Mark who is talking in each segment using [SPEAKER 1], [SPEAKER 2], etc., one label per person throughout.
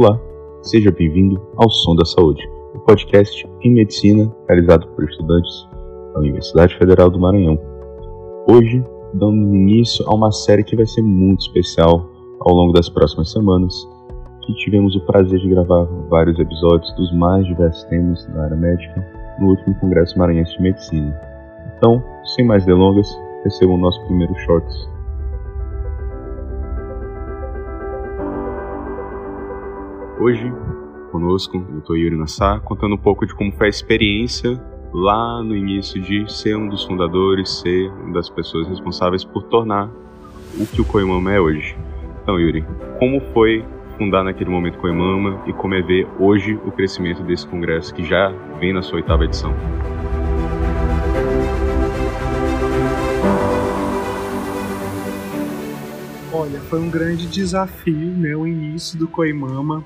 [SPEAKER 1] Olá, seja bem-vindo ao Som da Saúde, o um podcast em medicina realizado por estudantes da Universidade Federal do Maranhão. Hoje, dando início a uma série que vai ser muito especial ao longo das próximas semanas, que tivemos o prazer de gravar vários episódios dos mais diversos temas da área médica no último Congresso Maranhense de Medicina. Então, sem mais delongas, recebam o nosso primeiro shorts Hoje, conosco, o Dr. Yuri Nassar, contando um pouco de como foi a experiência lá no início de ser um dos fundadores, ser uma das pessoas responsáveis por tornar o que o Coimama é hoje. Então, Yuri, como foi fundar naquele momento Coimama e como é ver hoje o crescimento desse congresso que já vem na sua oitava edição?
[SPEAKER 2] Olha, foi um grande desafio, né, o início do Coimama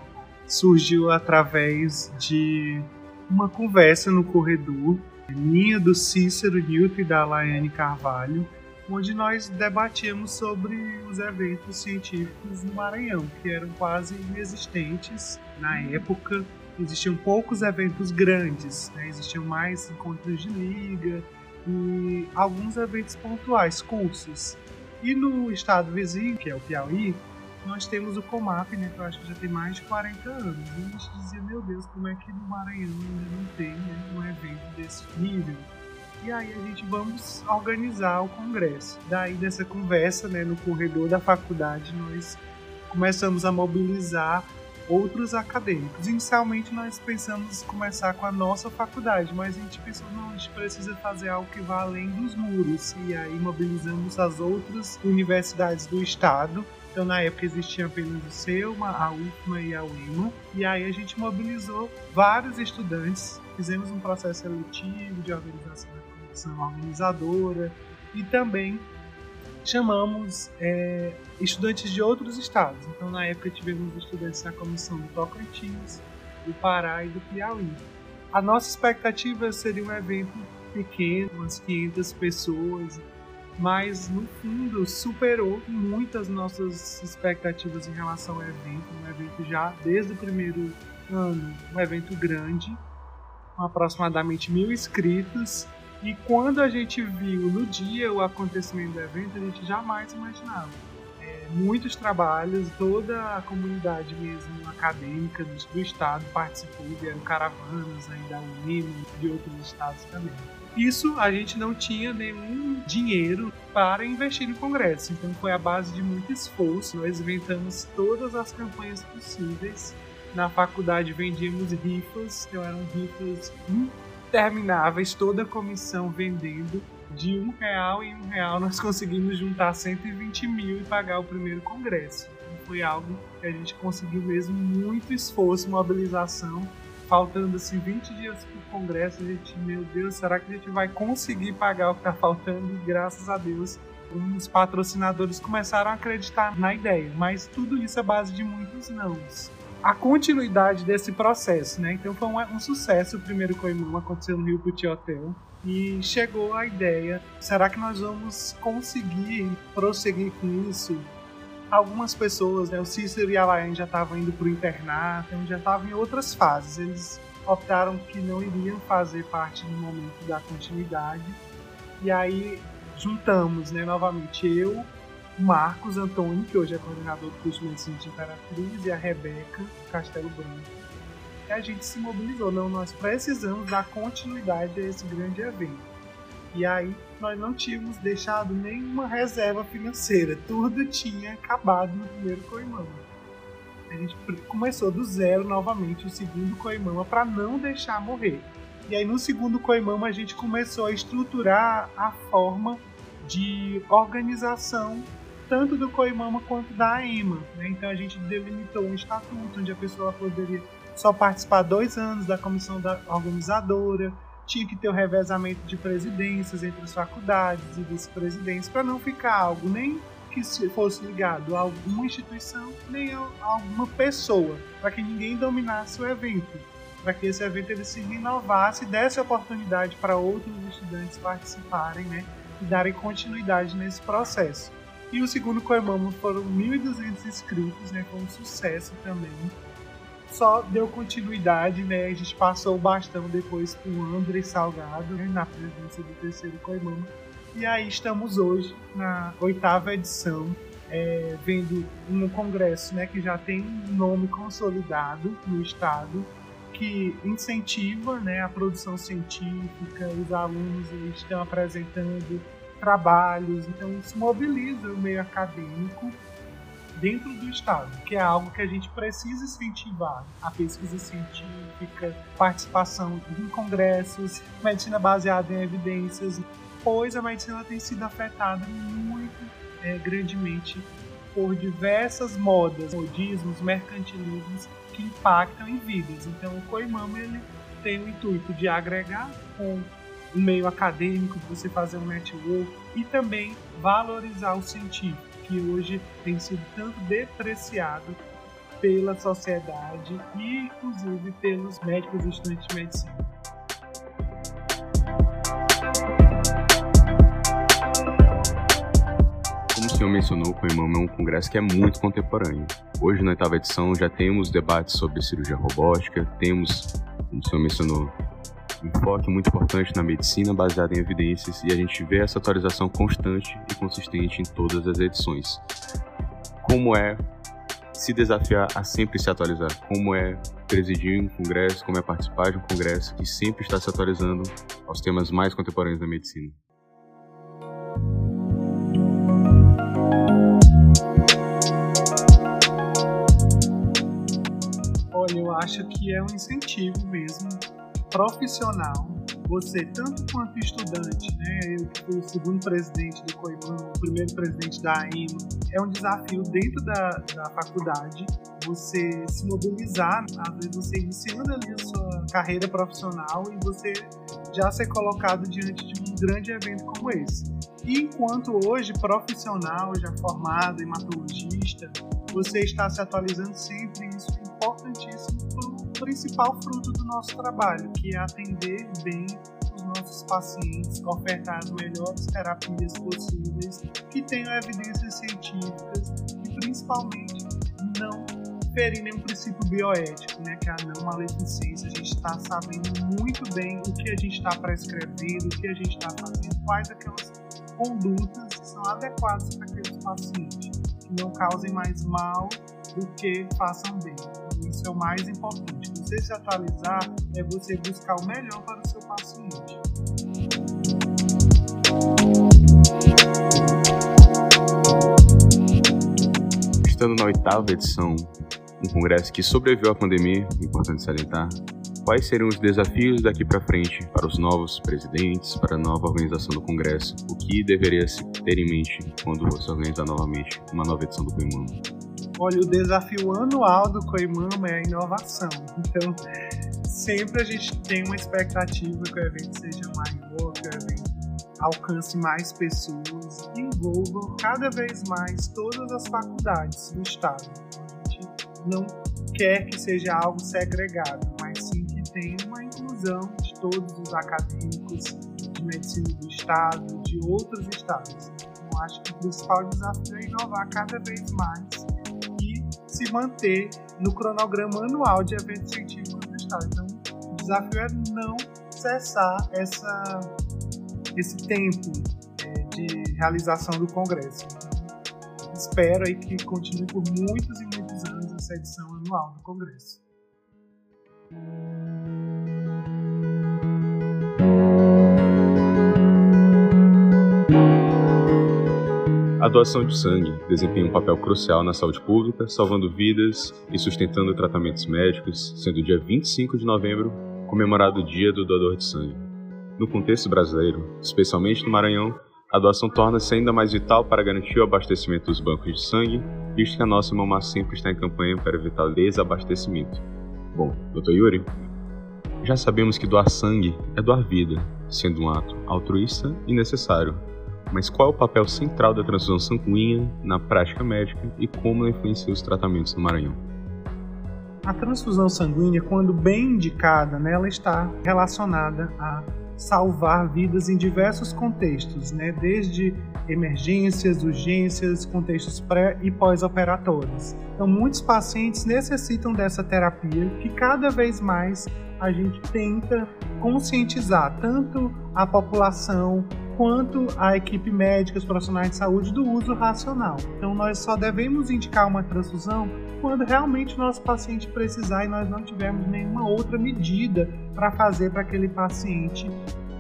[SPEAKER 2] surgiu através de uma conversa no corredor, minha, do Cícero Newton e da Laiane Carvalho, onde nós debatíamos sobre os eventos científicos no Maranhão, que eram quase inexistentes na época. Existiam poucos eventos grandes, né? existiam mais encontros de liga e alguns eventos pontuais, cursos. E no estado vizinho, que é o Piauí, nós temos o Comap, né, que eu acho que já tem mais de 40 anos. E a gente dizia, meu Deus, como é que no Maranhão ainda não tem né, um evento desse nível? E aí a gente vamos organizar o congresso. Daí dessa conversa, né, no corredor da faculdade, nós começamos a mobilizar outros acadêmicos. Inicialmente nós pensamos começar com a nossa faculdade, mas a gente pensou, não, a gente precisa fazer algo que vá além dos muros. E aí mobilizamos as outras universidades do estado então, na época existia apenas o SEUMA, a UFMA e a UEMA. E aí a gente mobilizou vários estudantes, fizemos um processo seletivo de organização da comissão organizadora e também chamamos é, estudantes de outros estados. Então, na época, tivemos estudantes da comissão do Tocantins, do Pará e do Piauí. A nossa expectativa seria um evento pequeno, umas 500 pessoas, mas no fundo superou muitas nossas expectativas em relação ao evento. Um evento já desde o primeiro ano, um evento grande, com aproximadamente mil inscritos. E quando a gente viu no dia o acontecimento do evento, a gente jamais imaginava. É, muitos trabalhos, toda a comunidade mesmo acadêmica do, do estado participou, vieram caravanas aí da de outros estados também. Isso a gente não tinha nenhum dinheiro para investir no Congresso, então foi a base de muito esforço. Nós inventamos todas as campanhas possíveis. Na faculdade vendíamos rifas, então eram rifas intermináveis, toda a comissão vendendo. De um real em um real nós conseguimos juntar 120 mil e pagar o primeiro congresso. Então foi algo que a gente conseguiu mesmo muito esforço, mobilização faltando assim 20 dias pro congresso, a gente, meu Deus, será que a gente vai conseguir pagar o que tá faltando? E graças a Deus, os patrocinadores começaram a acreditar na ideia, mas tudo isso é base de muitos nãos. A continuidade desse processo, né? Então foi um, um sucesso o primeiro Coimão, aconteceu no Rio Puti Hotel. E chegou a ideia: será que nós vamos conseguir prosseguir com isso? Algumas pessoas, né, o Cícero e a Laiane já estavam indo para o internato, já estavam em outras fases. Eles optaram que não iriam fazer parte do momento da continuidade. E aí juntamos né, novamente eu, Marcos Antônio, que hoje é coordenador do curso de medicina de Imperatriz, e a Rebeca Castelo Branco. E a gente se mobilizou, não, nós precisamos dar continuidade a esse grande evento. E aí nós não tínhamos deixado nenhuma reserva financeira, tudo tinha acabado no primeiro Coimama. A gente começou do zero novamente o segundo Coimama para não deixar morrer. E aí no segundo Coimama a gente começou a estruturar a forma de organização tanto do Coimama quanto da AEMA. Né? Então a gente delimitou um estatuto onde a pessoa poderia só participar dois anos da comissão da organizadora, tinha que ter o revezamento de presidências entre as faculdades e vice-presidentes para não ficar algo nem que fosse ligado a alguma instituição nem a alguma pessoa, para que ninguém dominasse o evento, para que esse evento ele se renovasse e desse oportunidade para outros estudantes participarem, né, e darem continuidade nesse processo. E o segundo Coemamo foram 1.200 inscritos, né, foi um sucesso também. Só deu continuidade, né? A gente passou o bastão depois com o André Salgado, né? na presença do terceiro Coimama. E aí estamos hoje na oitava edição, é, vendo um congresso né, que já tem um nome consolidado no estado, que incentiva né, a produção científica, os alunos estão apresentando trabalhos, então isso mobiliza o meio acadêmico dentro do Estado, que é algo que a gente precisa incentivar a pesquisa científica, participação em congressos, medicina baseada em evidências, pois a medicina tem sido afetada muito é, grandemente por diversas modas, modismos, mercantilismos que impactam em vidas. Então o Coimama ele tem o intuito de agregar com o meio acadêmico, você fazer um network e também valorizar o científico que hoje tem sido tanto depreciado pela sociedade e, inclusive, pelos médicos estudantes de medicina.
[SPEAKER 1] Como o senhor mencionou, o COIMAM é um congresso que é muito contemporâneo. Hoje, na oitava edição, já temos debates sobre cirurgia robótica, temos, como o senhor mencionou, enfoque muito importante na medicina baseada em evidências e a gente vê essa atualização constante e consistente em todas as edições. Como é se desafiar a sempre se atualizar? Como é presidir um congresso, como é participar de um congresso que sempre está se atualizando aos temas mais contemporâneos da medicina?
[SPEAKER 2] Olha, eu acho que é um incentivo mesmo profissional, você, tanto quanto estudante, né, eu fui o segundo presidente do COIMAN, o primeiro presidente da AIMA, é um desafio dentro da, da faculdade você se mobilizar, às vezes você iniciando ali a sua carreira profissional e você já ser colocado diante de um grande evento como esse. E enquanto hoje profissional, já formado, hematologista, você está se atualizando sempre, isso é importantíssimo principal fruto do nosso trabalho, que é atender bem os nossos pacientes, ofertar as melhores terapias possíveis, que tenham evidências científicas e principalmente não ferir nenhum princípio bioético, né, que é a não maleficência. A gente está sabendo muito bem o que a gente está prescrevendo, o que a gente está fazendo, quais aquelas condutas que são adequadas para aqueles pacientes, que não causem mais mal do que façam bem. Isso é o mais importante. Você se atualizar é você buscar o melhor para o seu paciente.
[SPEAKER 1] Estando na oitava edição, um congresso que sobreviveu à pandemia, importante salientar, quais seriam os desafios daqui para frente para os novos presidentes, para a nova organização do Congresso? O que deveria se ter em mente quando você organizar novamente uma nova edição do Coimano?
[SPEAKER 2] Olha, o desafio anual do Coimama é a inovação. Então, sempre a gente tem uma expectativa que o evento seja maior, que o evento alcance mais pessoas envolva cada vez mais todas as faculdades do Estado. A gente não quer que seja algo segregado, mas sim que tenha uma inclusão de todos os acadêmicos de medicina do Estado, de outros estados. Então, acho que o principal desafio é inovar cada vez mais se manter no cronograma anual de eventos científicos do Estado. Então, o desafio é não cessar essa, esse tempo é, de realização do Congresso. Espero aí que continue por muitos e muitos anos essa edição anual do Congresso.
[SPEAKER 1] A doação de sangue desempenha um papel crucial na saúde pública, salvando vidas e sustentando tratamentos médicos, sendo o dia 25 de novembro comemorado o Dia do Doador de Sangue. No contexto brasileiro, especialmente no Maranhão, a doação torna-se ainda mais vital para garantir o abastecimento dos bancos de sangue, visto que a nossa Mama sempre está em campanha para evitar desabastecimento. Bom, Dr. Yuri, já sabemos que doar sangue é doar vida, sendo um ato altruísta e necessário, mas qual é o papel central da transfusão sanguínea na prática médica e como ela influencia os tratamentos no Maranhão?
[SPEAKER 2] A transfusão sanguínea, quando bem indicada, né, ela está relacionada à salvar vidas em diversos contextos, né? desde emergências, urgências, contextos pré e pós-operatórios. Então, muitos pacientes necessitam dessa terapia que cada vez mais a gente tenta conscientizar tanto a população quanto a equipe médica, os profissionais de saúde do uso racional. Então, nós só devemos indicar uma transfusão quando realmente o nosso paciente precisar e nós não tivermos nenhuma outra medida para fazer para aquele paciente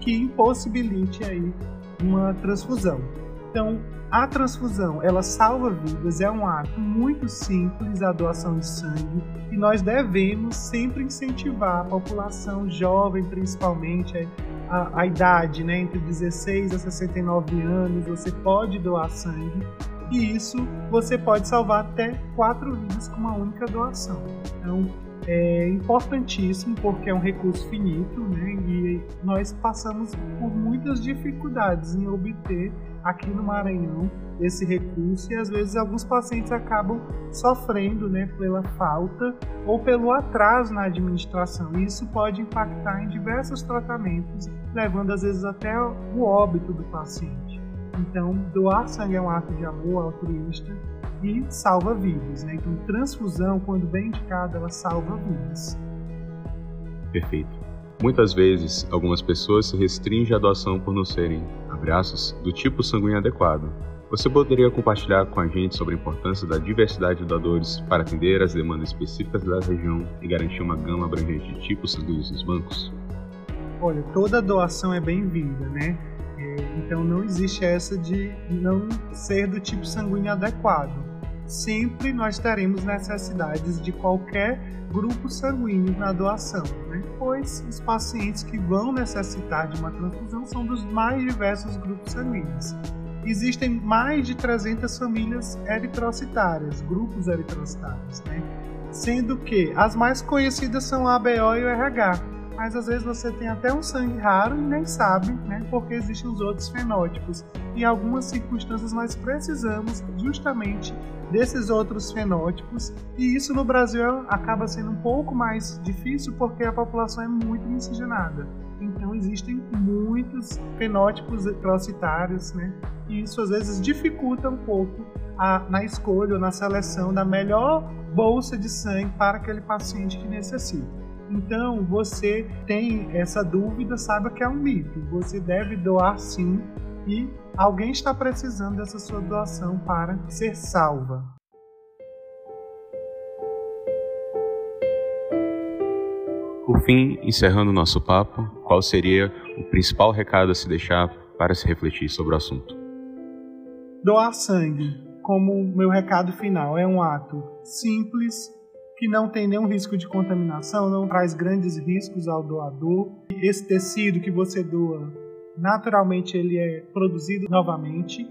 [SPEAKER 2] que impossibilite aí uma transfusão. Então, a transfusão, ela salva vidas, é um ato muito simples, a doação de sangue, e nós devemos sempre incentivar a população jovem, principalmente, a, a idade, né, entre 16 a 69 anos, você pode doar sangue, e isso você pode salvar até quatro vidas com uma única doação. Então é importantíssimo porque é um recurso finito, né? E nós passamos por muitas dificuldades em obter aqui no Maranhão esse recurso e às vezes alguns pacientes acabam sofrendo, né, pela falta ou pelo atraso na administração. Isso pode impactar em diversos tratamentos, levando às vezes até o óbito do paciente. Então, doar sangue é um ato de amor altruísta e salva vidas. Né? Então, transfusão, quando bem indicada, ela salva vidas.
[SPEAKER 1] Perfeito. Muitas vezes, algumas pessoas se restringem à doação por não serem, abraços, do tipo sanguíneo adequado. Você poderia compartilhar com a gente sobre a importância da diversidade de doadores para atender às demandas específicas da região e garantir uma gama abrangente de tipos sanguíneos nos bancos?
[SPEAKER 2] Olha, toda doação é bem-vinda, né? É, então não existe essa de não ser do tipo sanguíneo adequado. Sempre nós teremos necessidades de qualquer grupo sanguíneo na doação, né? pois os pacientes que vão necessitar de uma transfusão são dos mais diversos grupos sanguíneos. Existem mais de 300 famílias eritrocitárias, grupos eritrocitários, né? sendo que as mais conhecidas são a ABO e o RH, mas às vezes você tem até um sangue raro e nem sabe, né? Porque existem os outros fenótipos. Em algumas circunstâncias nós precisamos justamente desses outros fenótipos, e isso no Brasil acaba sendo um pouco mais difícil porque a população é muito miscigenada. Então existem muitos fenótipos procitários, né? E isso às vezes dificulta um pouco a, na escolha ou na seleção da melhor bolsa de sangue para aquele paciente que necessita. Então, você tem essa dúvida, saiba que é um mito. Você deve doar sim e alguém está precisando dessa sua doação para ser salva.
[SPEAKER 1] Por fim, encerrando nosso papo, qual seria o principal recado a se deixar para se refletir sobre o assunto?
[SPEAKER 2] Doar sangue, como meu recado final, é um ato simples, que não tem nenhum risco de contaminação, não traz grandes riscos ao doador. Esse tecido que você doa, naturalmente ele é produzido novamente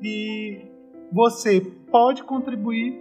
[SPEAKER 2] e você pode contribuir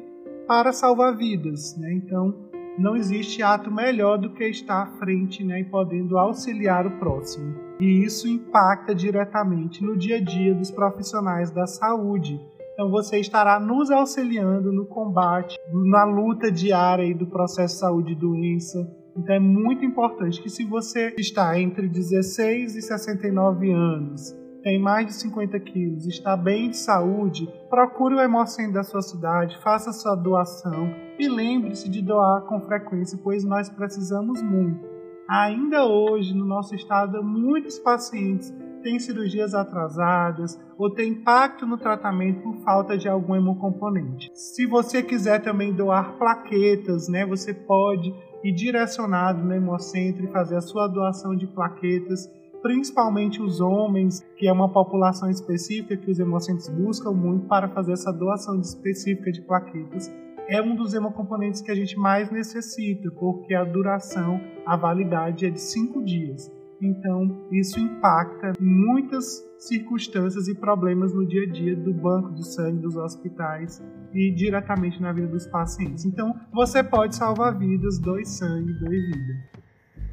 [SPEAKER 2] para salvar vidas, né? Então, não existe ato melhor do que estar à frente né, e podendo auxiliar o próximo. E isso impacta diretamente no dia a dia dos profissionais da saúde, então você estará nos auxiliando no combate, na luta diária do processo de saúde e doença. Então é muito importante que se você está entre 16 e 69 anos, tem mais de 50 quilos, está bem de saúde, procure o Hemocentro da sua cidade, faça sua doação e lembre-se de doar com frequência, pois nós precisamos muito. Ainda hoje, no nosso estado, muitos pacientes tem cirurgias atrasadas ou tem impacto no tratamento por falta de algum hemocomponente. Se você quiser também doar plaquetas, né, você pode ir direcionado no Hemocentro e fazer a sua doação de plaquetas, principalmente os homens, que é uma população específica que os hemocentros buscam muito para fazer essa doação específica de plaquetas é um dos hemocomponentes que a gente mais necessita, porque a duração, a validade é de 5 dias. Então, isso impacta muitas circunstâncias e problemas no dia a dia do banco de sangue, dos hospitais e diretamente na vida dos pacientes. Então, você pode salvar vidas, doe sangue, doe vida.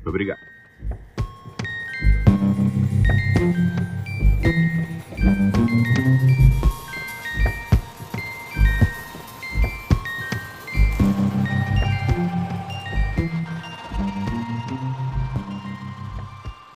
[SPEAKER 1] Obrigado.